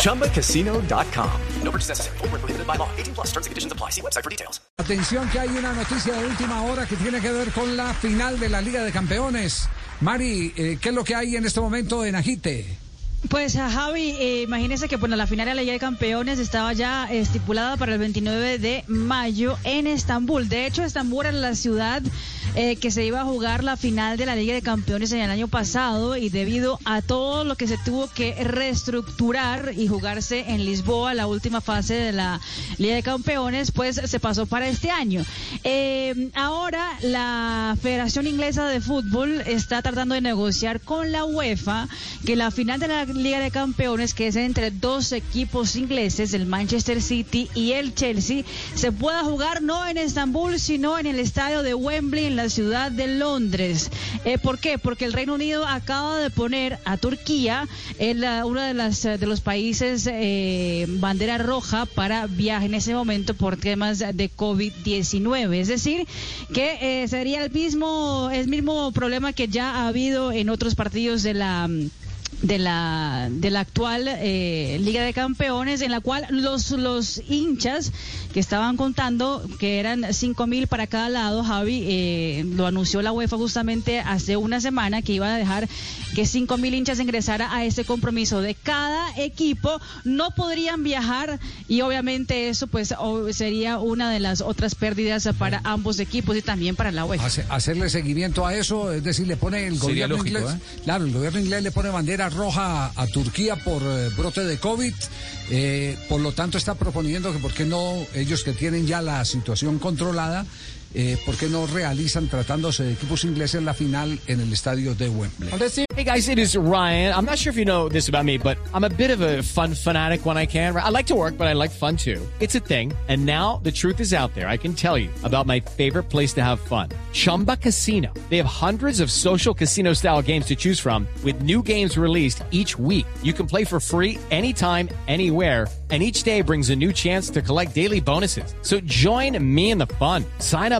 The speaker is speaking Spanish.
ChumbaCasino.com. No purchase necessary. Full prohibited by law. 18 plus terms and conditions apply. See website for details. Atención que hay una noticia de última hora que tiene que ver con la final de la Liga de Campeones. Mari, eh, ¿qué es lo que hay en este momento en Agite? Pues a Javi, eh, imagínese que bueno, la final de la Liga de Campeones estaba ya estipulada para el 29 de mayo en Estambul. De hecho, Estambul era la ciudad eh, que se iba a jugar la final de la Liga de Campeones en el año pasado y debido a todo lo que se tuvo que reestructurar y jugarse en Lisboa, la última fase de la Liga de Campeones, pues se pasó para este año. Eh, ahora la Federación Inglesa de Fútbol está tratando de negociar con la UEFA que la final de la Liga de Campeones, que es entre dos equipos ingleses, el Manchester City y el Chelsea, se pueda jugar no en Estambul, sino en el estadio de Wembley, en la ciudad de Londres. Eh, ¿Por qué? Porque el Reino Unido acaba de poner a Turquía en la, uno de, las, de los países eh, bandera roja para viaje en ese momento por temas de COVID-19. Es decir, que eh, sería el mismo, el mismo problema que ya ha habido en otros partidos de la de la, de la actual eh, Liga de Campeones, en la cual los, los hinchas que estaban contando que eran cinco mil para cada lado, Javi, eh, lo anunció la UEFA justamente hace una semana que iba a dejar que cinco mil hinchas ingresara a ese compromiso de cada equipo, no podrían viajar y obviamente eso pues sería una de las otras pérdidas para ambos equipos y también para la UEFA. hacerle seguimiento a eso, es decir, le pone el gobierno inglés, ¿eh? claro, el gobierno inglés le pone bandera roja a Turquía por eh, brote de COVID. Eh, por lo tanto, está proponiendo que, ¿por qué no ellos que tienen ya la situación controlada, eh, ¿por qué no realizan, tratándose de equipos ingleses, la final en el estadio de Wembley? Hey guys, it is Ryan. I'm not sure if you know this about me, but I'm a bit of a fun fanatic when I can. I like to work, but I like fun too. It's a thing. And now the truth is out there. I can tell you about my favorite place to have fun. Chumba Casino. They have hundreds of social casino style games to choose from with new games released each week. You can play for free anytime, anywhere and each day brings a new chance to collect daily bonuses. So join me in the fun. Sign up